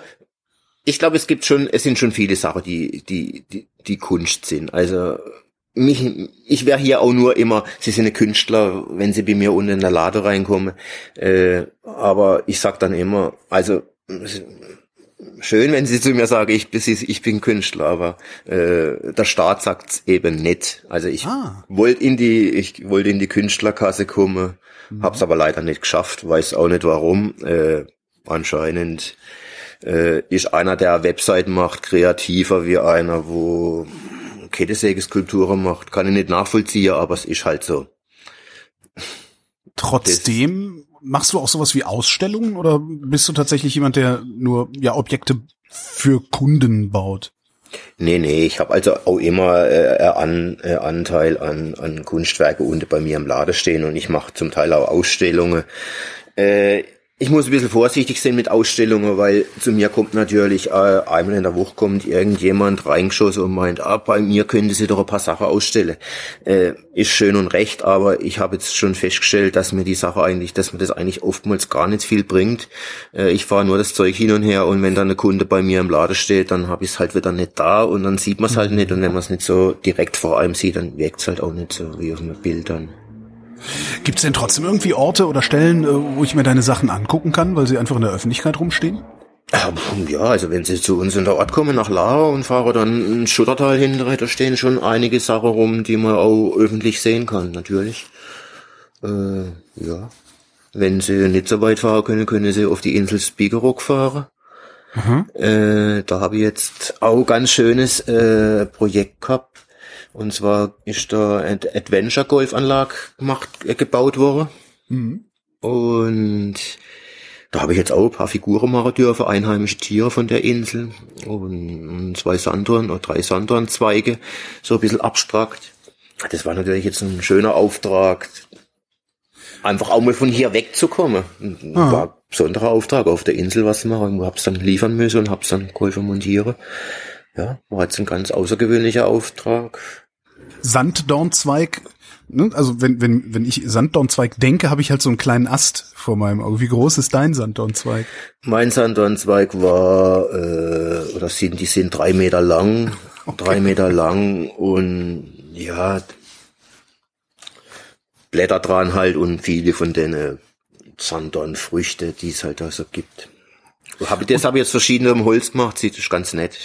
Speaker 3: ich glaube, es gibt schon, es sind schon viele Sachen, die, die, die, die Kunst sind. Also mich, ich wäre hier auch nur immer, sie sind ein Künstler, wenn sie bei mir unten in der Lade reinkommen. Äh, aber ich sag dann immer, also schön, wenn sie zu mir sagen, ich, ich bin Künstler, aber äh, der Staat sagt's eben nicht. Also ich ah. wollte in die, ich wollte in die Künstlerkasse kommen, mhm. hab's aber leider nicht geschafft, weiß auch nicht warum. Äh, anscheinend äh, ist einer, der Webseiten macht, kreativer wie einer, wo Kettesägeskulpturen macht. Kann ich nicht nachvollziehen, aber es ist halt so.
Speaker 2: Trotzdem machst du auch sowas wie Ausstellungen oder bist du tatsächlich jemand, der nur ja Objekte für Kunden baut?
Speaker 3: Nee, nee, ich habe also auch immer äh, an, äh, Anteil an, an Kunstwerke unten bei mir im Laden stehen und ich mache zum Teil auch Ausstellungen. Äh, ich muss ein bisschen vorsichtig sein mit Ausstellungen, weil zu mir kommt natürlich, äh, einmal in der Woche kommt irgendjemand reingeschossen und meint, ah, bei mir könnte sie doch ein paar Sachen ausstellen. Äh, ist schön und recht, aber ich habe jetzt schon festgestellt, dass mir die Sache eigentlich, dass mir das eigentlich oftmals gar nicht viel bringt. Äh, ich fahre nur das Zeug hin und her und wenn dann ein Kunde bei mir im Laden steht, dann habe ich es halt wieder nicht da und dann sieht man es halt nicht und wenn man es nicht so direkt vor einem sieht, dann wirkt es halt auch nicht so wie auf einem Bild dann.
Speaker 2: Gibt es denn trotzdem irgendwie Orte oder Stellen, äh, wo ich mir deine Sachen angucken kann, weil sie einfach in der Öffentlichkeit rumstehen?
Speaker 3: Ähm, ja, also wenn Sie zu uns in der Ort kommen, nach Lara und fahren dann ein Schuttertal hin, da stehen schon einige Sachen rum, die man auch öffentlich sehen kann, natürlich. Äh, ja. Wenn Sie nicht so weit fahren können, können Sie auf die Insel Spiekerock fahren. Mhm. Äh, da habe ich jetzt auch ganz schönes äh, Projekt gehabt. Und zwar ist da ein Adventure Golf Anlage gemacht, äh, gebaut worden. Mhm. Und da habe ich jetzt auch ein paar Figuren machen dürfen, einheimische Tiere von der Insel und zwei Sanddorn oder drei Sanddornzweige, so ein bisschen abstrakt. Das war natürlich jetzt ein schöner Auftrag, einfach auch mal von hier wegzukommen. Ah. War ein besonderer Auftrag auf der Insel was zu machen. Ich hab's dann liefern müssen und hab's dann geholfen montieren. Ja, war jetzt ein ganz außergewöhnlicher Auftrag.
Speaker 2: Sanddornzweig, ne? also wenn, wenn, wenn ich Sanddornzweig denke, habe ich halt so einen kleinen Ast vor meinem Auge. Wie groß ist dein Sanddornzweig?
Speaker 3: Mein Sanddornzweig war, äh, oder sind, die sind drei Meter lang, (laughs) okay. drei Meter lang und ja, Blätter dran halt und viele von den Sanddornfrüchte, die es halt da so gibt. Hab, das habe ich jetzt verschiedene im Holz gemacht, sieht ganz nett.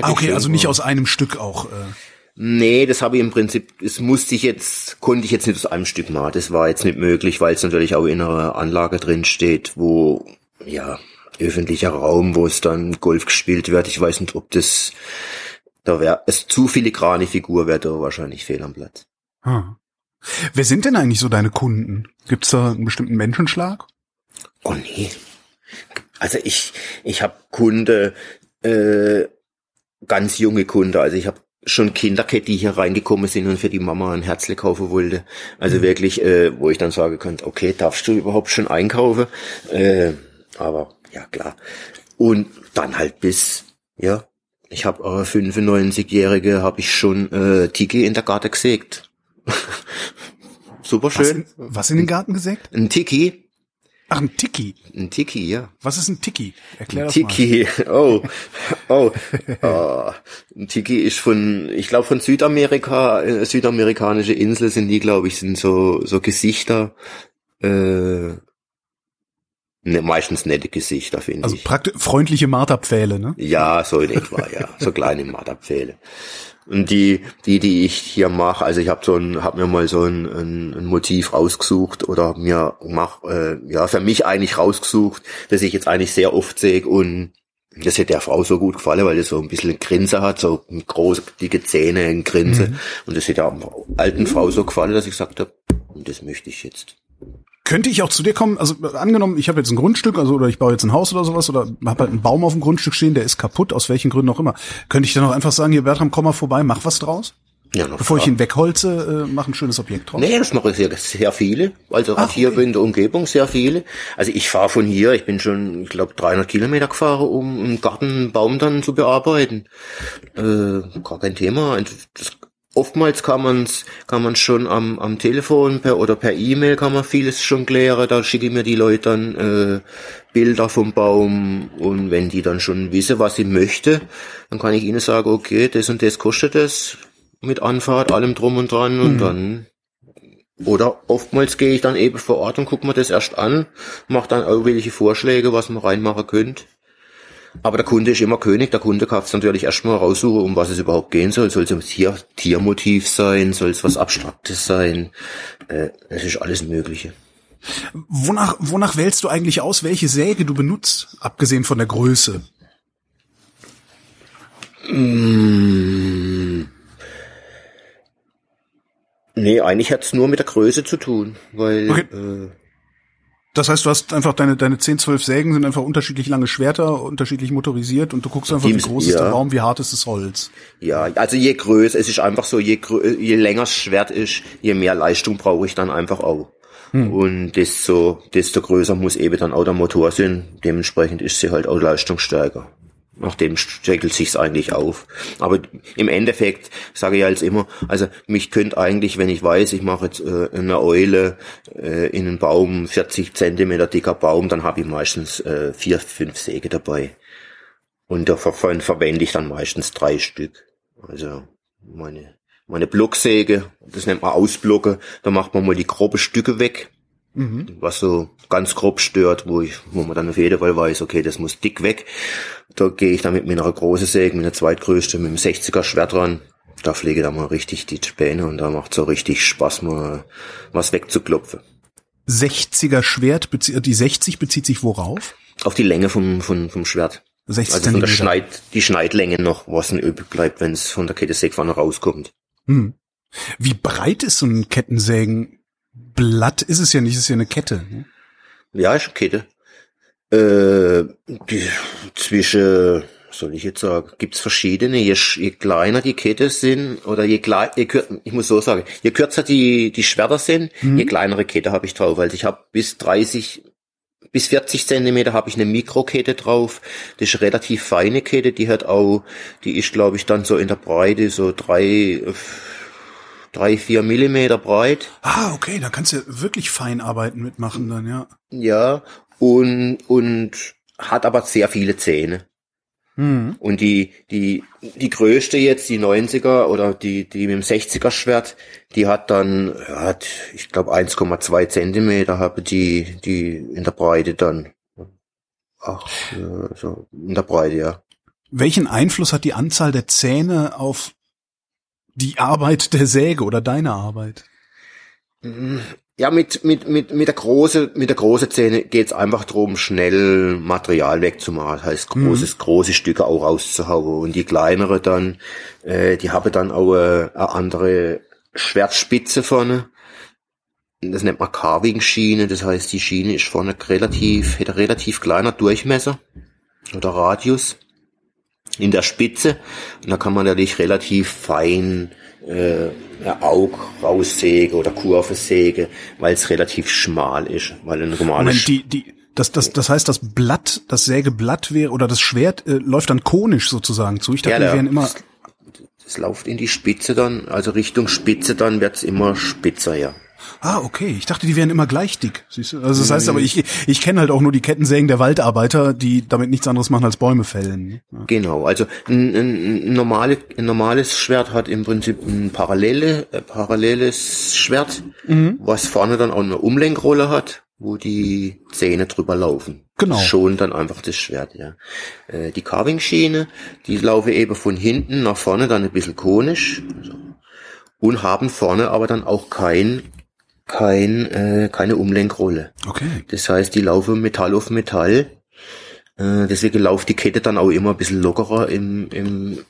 Speaker 2: Ah, okay, also nicht aus einem Stück auch. Äh.
Speaker 3: Nee, das habe ich im Prinzip, das musste ich jetzt, konnte ich jetzt nicht aus einem Stück machen. Das war jetzt nicht möglich, weil es natürlich auch in einer Anlage drin steht, wo, ja, öffentlicher Raum, wo es dann Golf gespielt wird. Ich weiß nicht, ob das, da wäre, es zu filigrane Figur wäre da wahrscheinlich fehl am Platz. Hm.
Speaker 2: Wer sind denn eigentlich so deine Kunden? Gibt's da einen bestimmten Menschenschlag?
Speaker 3: Oh nee. Also ich, ich habe Kunde, äh, ganz junge Kunde. Also ich habe schon Kinderkette, die hier reingekommen sind und für die Mama ein Herzle kaufen wollte. Also mhm. wirklich, äh, wo ich dann sagen könnte, okay, darfst du überhaupt schon einkaufen? Äh, aber ja, klar. Und dann halt bis, ja, ich habe äh, 95-Jährige habe ich schon äh, Tiki in der Garten gesägt. (laughs) Super schön.
Speaker 2: Was was in den Garten gesägt?
Speaker 3: Ein Tiki.
Speaker 2: Ach, ein Tiki.
Speaker 3: Ein Tiki, ja.
Speaker 2: Was ist ein Tiki?
Speaker 3: Erklär ein das Tiki. mal. (laughs) Oh, oh, oh. Ein Tiki ist von, ich glaube von Südamerika, äh, südamerikanische Insel sind die, glaube ich, sind so so Gesichter, äh, ne, meistens nette Gesichter, finde
Speaker 2: also
Speaker 3: ich.
Speaker 2: Also praktisch freundliche Marterpfähle, ne?
Speaker 3: Ja, so in etwa, ja, so kleine Marterpfähle. Und die, die, die ich hier mache, also ich habe so ein, hab mir mal so ein, ein, ein Motiv rausgesucht oder mir mach, äh, ja, für mich eigentlich rausgesucht, dass ich jetzt eigentlich sehr oft sehe und das hätte der Frau so gut gefallen, weil das so ein bisschen ein Grinse hat, so große, dicke Zähne, ein Grinse. Mhm. Und das hätte der alten Frau so gefallen, dass ich gesagt habe, das möchte ich jetzt.
Speaker 2: Könnte ich auch zu dir kommen? Also angenommen, ich habe jetzt ein Grundstück, also oder ich baue jetzt ein Haus oder sowas oder habe halt einen Baum auf dem Grundstück stehen, der ist kaputt, aus welchen Gründen auch immer. Könnte ich dann auch einfach sagen, hier Bertram, komm mal vorbei, mach was draus? Ja, noch Bevor klar. ich ihn wegholze, äh, mach ein schönes Objekt draus.
Speaker 3: Nee, das mache ich sehr, sehr viele. Also Ach, hier okay. in der Umgebung sehr viele. Also ich fahre von hier, ich bin schon, ich glaube, 300 Kilometer gefahren, um einen Gartenbaum dann zu bearbeiten. Äh, gar kein Thema. Das oftmals kann man's kann man schon am, am Telefon per oder per E-Mail kann man vieles schon klären. Da schicke ich mir die Leute dann äh, Bilder vom Baum und wenn die dann schon wissen, was sie möchte, dann kann ich ihnen sagen, okay, das und das kostet es mit Anfahrt, allem drum und dran und mhm. dann oder oftmals gehe ich dann eben vor Ort und gucke mir das erst an, mache dann auch welche Vorschläge, was man reinmachen könnte. Aber der Kunde ist immer König. Der Kunde kann es natürlich erstmal raussuchen, um was es überhaupt gehen soll. Soll es ein Tier, Tiermotiv sein? Soll es was Abstraktes sein? Äh, es ist alles Mögliche.
Speaker 2: Wonach, wonach wählst du eigentlich aus, welche Säge du benutzt, abgesehen von der Größe?
Speaker 3: Mmh. Nee, eigentlich hat's nur mit der Größe zu tun, weil okay. äh,
Speaker 2: das heißt, du hast einfach deine, deine 10, 12 Sägen sind einfach unterschiedlich lange Schwerter, unterschiedlich motorisiert und du guckst einfach, wie groß ja. ist der Baum, wie hart ist das Holz.
Speaker 3: Ja, also je größer, es ist einfach so, je, je länger das Schwert ist, je mehr Leistung brauche ich dann einfach auch. Hm. Und desto, desto größer muss eben dann auch der Motor sein. Dementsprechend ist sie halt auch leistungsstärker nach dem steckelt sich's eigentlich auf. Aber im Endeffekt sage ich als immer, also mich könnte eigentlich, wenn ich weiß, ich mache jetzt äh, eine Eule äh, in einen Baum, 40 Zentimeter dicker Baum, dann habe ich meistens äh, vier, fünf Säge dabei. Und davon verwende ich dann meistens drei Stück. Also meine meine Blocksäge, das nennt man Ausblocke, da macht man mal die grobe Stücke weg mhm. was so ganz grob stört, wo ich, wo man dann auf jeden Fall weiß, okay, das muss dick weg. Da gehe ich dann mit meiner großen Säge, mit der zweitgrößte, mit dem 60er Schwert ran. Da pflege ich dann mal richtig die Späne und da macht so richtig Spaß, mal was wegzuklopfen.
Speaker 2: 60er Schwert, die 60 bezieht sich worauf?
Speaker 3: Auf die Länge vom, vom, vom Schwert. 60 also von der Schneid, die Schneidlänge noch, was dann übrig bleibt, wenn es von der Kette Sägpfanne rauskommt. Hm.
Speaker 2: Wie breit ist so ein Kettensägen Blatt ist es ja nicht, es ist ja eine Kette. Ne?
Speaker 3: Ja, ist eine Kette. Äh, die, zwischen, soll ich jetzt sagen, gibt's verschiedene. Je, je kleiner die Kette sind, oder je kleiner, ich muss so sagen, je kürzer die, die Schwerter sind, mhm. je kleinere Kette habe ich drauf. Also ich habe bis 30, bis 40 Zentimeter habe ich eine Mikrokette drauf. Das ist eine relativ feine Kette, die hat auch, die ist glaube ich dann so in der Breite so drei, drei, vier Millimeter breit.
Speaker 2: Ah, okay, da kannst du wirklich Feinarbeiten mitmachen dann, ja.
Speaker 3: Ja, und, und hat aber sehr viele Zähne. Mhm. Und die, die, die größte jetzt, die 90er oder die, die mit dem 60er Schwert, die hat dann, hat, ich glaube 1,2 Zentimeter habe die, die in der Breite dann. Ach, so in der Breite, ja.
Speaker 2: Welchen Einfluss hat die Anzahl der Zähne auf die Arbeit der Säge oder deine Arbeit?
Speaker 3: Ja, mit, mit, mit, mit der große, mit der große Zähne geht's einfach drum, schnell Material wegzumachen. Das heißt, großes, mhm. große Stücke auch rauszuhauen. Und die kleinere dann, äh, die haben dann auch äh, eine andere Schwertspitze vorne. das nennt man Carving-Schiene, das heißt, die Schiene ist vorne relativ, hat relativ kleiner Durchmesser oder Radius in der Spitze. Und da kann man natürlich relativ fein äh, Aug raussäge oder Kurve säge, weil es relativ schmal ist, weil ein normales
Speaker 2: die, die, das, das, das heißt, das Blatt, das Sägeblatt wäre oder das Schwert äh, läuft dann konisch sozusagen zu. Ich dachte,
Speaker 3: Ja,
Speaker 2: die wären immer.
Speaker 3: es läuft in die Spitze dann, also Richtung Spitze dann wird's immer spitzer, ja.
Speaker 2: Ah, okay. Ich dachte, die wären immer gleich dick. Siehst du? Also das heißt aber, ich, ich kenne halt auch nur die Kettensägen der Waldarbeiter, die damit nichts anderes machen als Bäume fällen. Ja.
Speaker 3: Genau, also ein, ein, normale, ein normales Schwert hat im Prinzip ein parallele, äh, paralleles Schwert, was vorne dann auch eine Umlenkrolle hat, wo die Zähne drüber laufen.
Speaker 2: Genau.
Speaker 3: Schon dann einfach das Schwert, ja. Äh, die Carving-Schiene, die laufen eben von hinten nach vorne dann ein bisschen konisch also, und haben vorne aber dann auch kein, kein, äh, keine Umlenkrolle.
Speaker 2: Okay.
Speaker 3: Das heißt, die laufen Metall auf Metall. Äh, deswegen läuft die Kette dann auch immer ein bisschen lockerer im, im,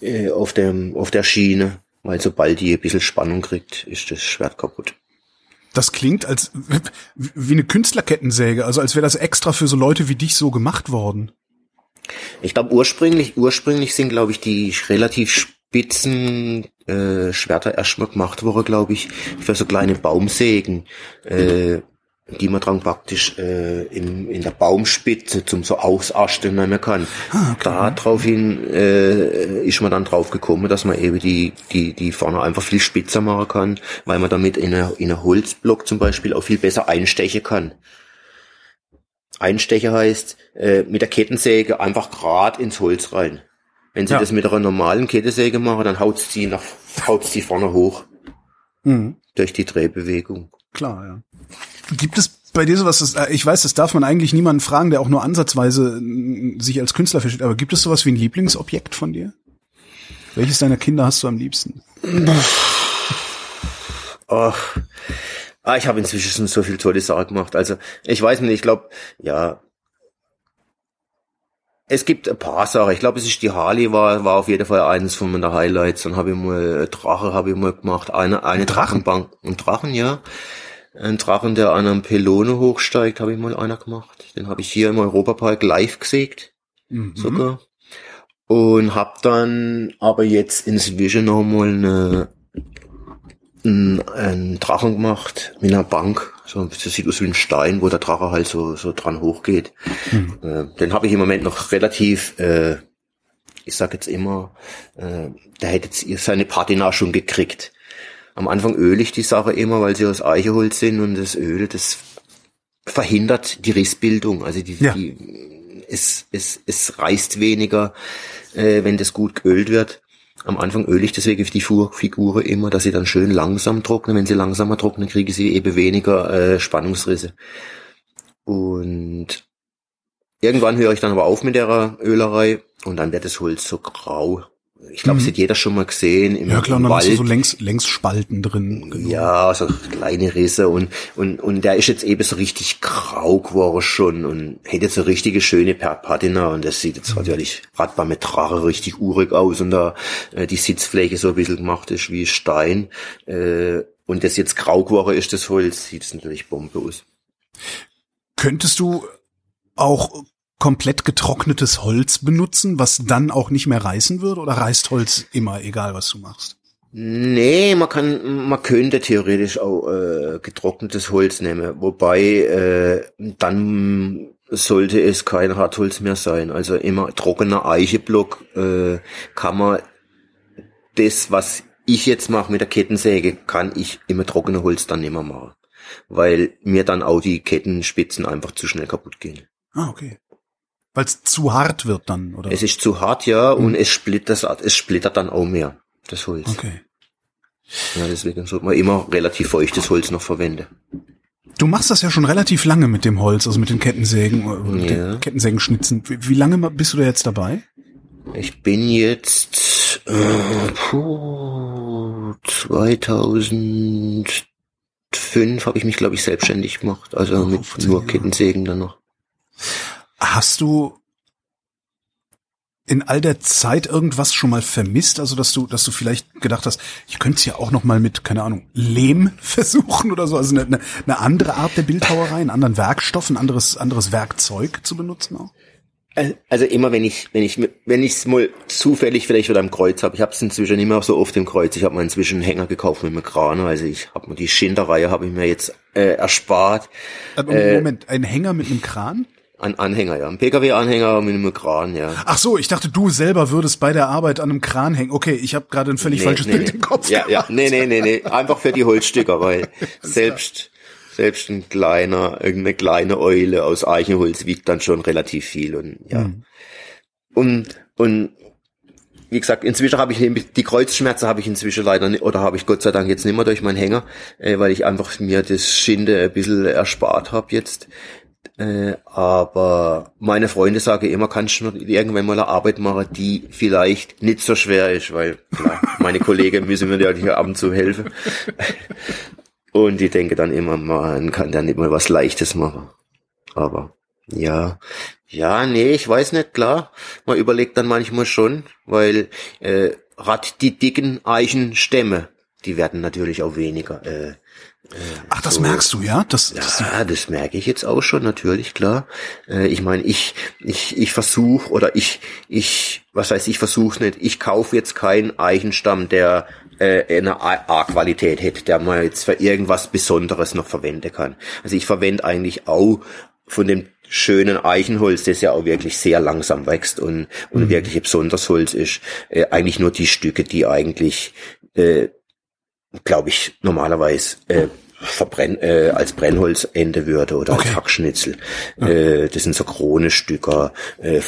Speaker 3: äh, auf, dem, auf der Schiene. Weil sobald die ein bisschen Spannung kriegt, ist das Schwert kaputt.
Speaker 2: Das klingt als wie eine Künstlerkettensäge, also als wäre das extra für so Leute wie dich so gemacht worden.
Speaker 3: Ich glaube, ursprünglich, ursprünglich sind, glaube ich, die relativ spitzen äh, Schwerter erstmal gemacht worden, glaube ich, für so kleine Baumsägen, äh, die man dran praktisch äh, in, in der Baumspitze zum so ausasten nehmen kann.
Speaker 2: Ah, okay.
Speaker 3: Daraufhin äh, ist man dann drauf gekommen, dass man eben die, die, die vorne einfach viel spitzer machen kann, weil man damit in einer in einer Holzblock zum Beispiel auch viel besser einstechen kann. Einstecher heißt, äh, mit der Kettensäge einfach grad ins Holz rein. Wenn Sie
Speaker 2: Ja.
Speaker 3: das mit einer normalen Kettensäge machen, dann haut sie nach, haut sie vorne hoch
Speaker 2: Mhm.
Speaker 3: durch die Drehbewegung.
Speaker 2: Klar, ja. Gibt es bei dir sowas, das, äh, ich weiß, das darf man eigentlich niemanden fragen, der auch nur ansatzweise sich als Künstler versteht, aber gibt es sowas wie ein Lieblingsobjekt von dir? Welches deiner Kinder hast du am liebsten?
Speaker 3: Oh. Ah, ich habe inzwischen schon so viel tolle Sachen gemacht. Also ich weiß nicht, ich glaube, ja. Es gibt ein paar Sachen. Ich glaube, es ist die Harley war, war auf jeden Fall eines von meinen Highlights. Dann habe ich mal Drache habe ich mal gemacht. Eine, eine
Speaker 2: Drachen?
Speaker 3: Drachenbank. Ein Drachen, ja. Ein Drachen, der an einem Pylone hochsteigt, habe ich mal einer gemacht. Den habe ich hier im Europapark live gesägt
Speaker 2: Mhm.
Speaker 3: sogar. Und hab dann aber jetzt inzwischen noch mal eine, einen, einen Drachen gemacht mit einer Bank. So, das sieht aus wie ein Stein, wo der Drache halt so, so dran hochgeht.
Speaker 2: Mhm.
Speaker 3: Äh, den habe ich im Moment noch relativ, äh, ich sag jetzt immer, äh, der hätte jetzt seine Patina schon gekriegt. Am Anfang öle ich die Sache immer, weil sie aus Eicheholz sind und das Öl, das verhindert die Rissbildung. Also die,
Speaker 2: Ja.
Speaker 3: die es, es, es reißt weniger, äh, wenn das gut geölt wird. Am Anfang öle ich deswegen die Figuren immer, dass sie dann schön langsam trocknen. Wenn sie langsamer trocknen, kriegen sie eben weniger äh, Spannungsrisse. Und irgendwann höre ich dann aber auf mit der Ölerei und dann wird das Holz so grau. Ich glaube,
Speaker 2: Mhm.
Speaker 3: das hat jeder schon mal gesehen im,
Speaker 2: Ja klar,
Speaker 3: im
Speaker 2: dann hast du
Speaker 3: Wald.
Speaker 2: so längs, längs Spalten drin. Genau.
Speaker 3: Ja, so kleine Risse und, und, und der ist jetzt eben so richtig grau geworden schon und hätte eine richtige schöne Pa- Patina und das sieht jetzt natürlich gerade beim Drache richtig urig aus und da äh, die Sitzfläche so ein bisschen gemacht ist wie Stein äh, und das jetzt grau geworden ist, das Holz, sieht es natürlich Bombe aus.
Speaker 2: Könntest du auch komplett getrocknetes Holz benutzen, was dann auch nicht mehr reißen würde? Oder reißt Holz immer, egal was du machst?
Speaker 3: Nee, man kann, man könnte theoretisch auch äh, getrocknetes Holz nehmen, wobei äh, dann sollte es kein Hartholz mehr sein. Also immer trockener Eicheblock äh, kann man das, was ich jetzt mache mit der Kettensäge, kann ich immer trockene Holz dann mehr machen, weil mir dann auch die Kettenspitzen einfach zu schnell kaputt gehen.
Speaker 2: Ah, okay. Weil es zu hart wird dann, oder?
Speaker 3: Es ist zu hart, ja, und es splittert, es splittert dann auch mehr, das Holz.
Speaker 2: okay.
Speaker 3: Ja, deswegen sollte man immer relativ feuchtes Holz noch verwenden.
Speaker 2: Du machst das ja schon relativ lange mit dem Holz, also mit den Kettensägen, äh, mit
Speaker 3: Ja.
Speaker 2: den Kettensägenschnitzen. Wie, wie lange bist du da jetzt dabei?
Speaker 3: Ich bin jetzt äh, puh, 2005 habe ich mich, glaube ich, selbstständig gemacht. Also
Speaker 2: Oh,
Speaker 3: mit
Speaker 2: 15
Speaker 3: nur. Kettensägen dann noch.
Speaker 2: Hast du in all der Zeit irgendwas schon mal vermisst? Also, dass du, dass du vielleicht gedacht hast, ich könnte es ja auch noch mal mit, keine Ahnung, Lehm (laughs) versuchen oder so. Also eine, eine, andere Art der Bildhauerei, einen anderen Werkstoff, ein anderes, anderes Werkzeug zu benutzen auch?
Speaker 3: Also immer wenn ich, wenn ich, wenn ich es mal zufällig vielleicht wieder am Kreuz habe, ich habe es inzwischen nicht mehr so oft im Kreuz. Ich habe mir inzwischen einen Hänger gekauft mit einem Kran. Also ich habe mir die Schinderreihe habe ich mir jetzt äh, erspart.
Speaker 2: Aber äh, Moment, ein Hänger mit einem Kran?
Speaker 3: Ein Anhänger, ja. Ein Pkw-Anhänger mit einem Kran, ja.
Speaker 2: Ach so, ich dachte, du selber würdest bei der Arbeit an einem Kran hängen. Okay, ich habe gerade ein völlig nee, falsches
Speaker 3: nee,
Speaker 2: Bild
Speaker 3: nee.
Speaker 2: im Kopf.
Speaker 3: Ja, ja, nee, nee, nee, nee. Einfach für die Holzstücker, weil (laughs) selbst selbst ein kleiner, irgendeine kleine Eule aus Eichenholz wiegt dann schon relativ viel und ja. Mhm. Und, und wie gesagt, inzwischen habe ich die Kreuzschmerzen habe ich inzwischen leider nicht, oder habe ich Gott sei Dank jetzt nicht mehr durch meinen Hänger, äh, weil ich einfach mir das Schinde ein bisschen erspart habe jetzt. Äh, aber meine Freunde sagen immer, kannst du irgendwann mal eine Arbeit machen, die vielleicht nicht so schwer ist, weil klar, (laughs) meine Kollegen müssen mir ja hier ab und zu helfen. Und ich denke dann immer, man kann da nicht mal was Leichtes machen. Aber ja, ja, nee, ich weiß nicht, klar. Man überlegt dann manchmal schon, weil äh, gerade die dicken Eichenstämme, die werden natürlich auch weniger. Äh,
Speaker 2: Ach, das so. merkst du, ja? Das,
Speaker 3: das ja, das merke ich jetzt auch schon, natürlich, klar. Äh, ich meine, ich, ich, ich versuche oder ich, ich, was heißt, ich versuche nicht, ich kaufe jetzt keinen Eichenstamm, der äh, eine A-Qualität hätte, der man jetzt für irgendwas Besonderes noch verwenden kann. Also ich verwende eigentlich auch von dem schönen Eichenholz, das ja auch wirklich sehr langsam wächst und, und mhm. wirklich ein besonderes Holz ist, äh, eigentlich nur die Stücke, die eigentlich, äh, glaube ich, normalerweise äh, verbrenn, äh, als Brennholz ende würde oder okay. als Hackschnitzel. Ja. Äh, das sind so Krone-Stücker, äh,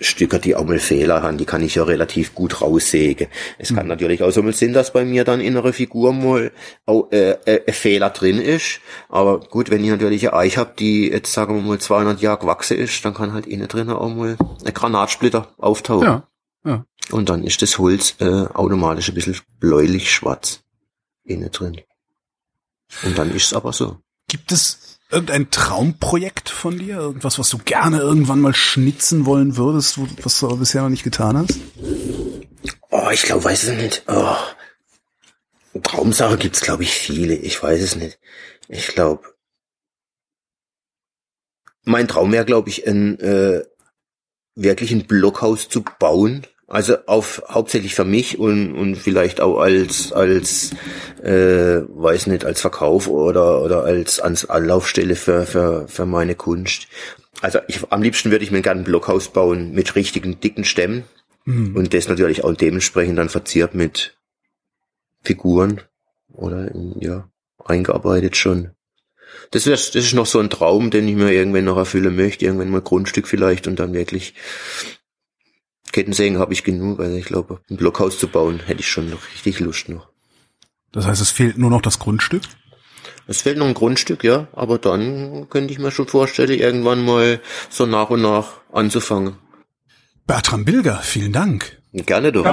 Speaker 3: Stücker, die auch mal Fehler haben, die kann ich ja relativ gut raussägen. Es mhm. kann natürlich auch so mal sein, dass bei mir dann in einer Figur mal auch, äh, äh, ein Fehler drin ist. Aber gut, wenn ich natürlich eine Eich habe, die jetzt sagen wir mal 200 Jahre gewachsen ist, dann kann halt innen drin auch mal ein Granatsplitter auftauchen. Ja. Ja. Und dann ist das Holz äh, automatisch ein bisschen bläulich schwarz innen drin. Und dann ist es aber so.
Speaker 2: Gibt es irgendein Traumprojekt von dir? Irgendwas, was du gerne irgendwann mal schnitzen wollen würdest, was du aber bisher noch nicht getan hast?
Speaker 3: Oh, ich glaube, weiß es nicht. Oh. Traumsache gibt's, glaube ich, viele. Ich weiß es nicht. Ich glaube, mein Traum wäre, glaube ich, ein äh, wirklich ein Blockhaus zu bauen also auf hauptsächlich für mich und, und vielleicht auch als als äh, weiß nicht als Verkauf oder oder als als Anlaufstelle für für für meine Kunst. Also ich, am liebsten würde ich mir gerne ein Blockhaus bauen mit richtigen dicken Stämmen mhm. und das natürlich auch dementsprechend dann verziert mit Figuren oder ja eingearbeitet schon. Das ist, das ist noch so ein Traum, den ich mir irgendwann noch erfüllen möchte, irgendwann mal Grundstück vielleicht und dann wirklich Kettensägen habe ich genug, also ich glaube, ein Blockhaus zu bauen, hätte ich schon noch richtig Lust noch.
Speaker 2: Das heißt, es fehlt nur noch das Grundstück?
Speaker 3: Es fehlt noch ein Grundstück, ja, aber dann könnte ich mir schon vorstellen, irgendwann mal so nach und nach anzufangen.
Speaker 2: Bertram Bilger, vielen Dank.
Speaker 3: Gerne doch.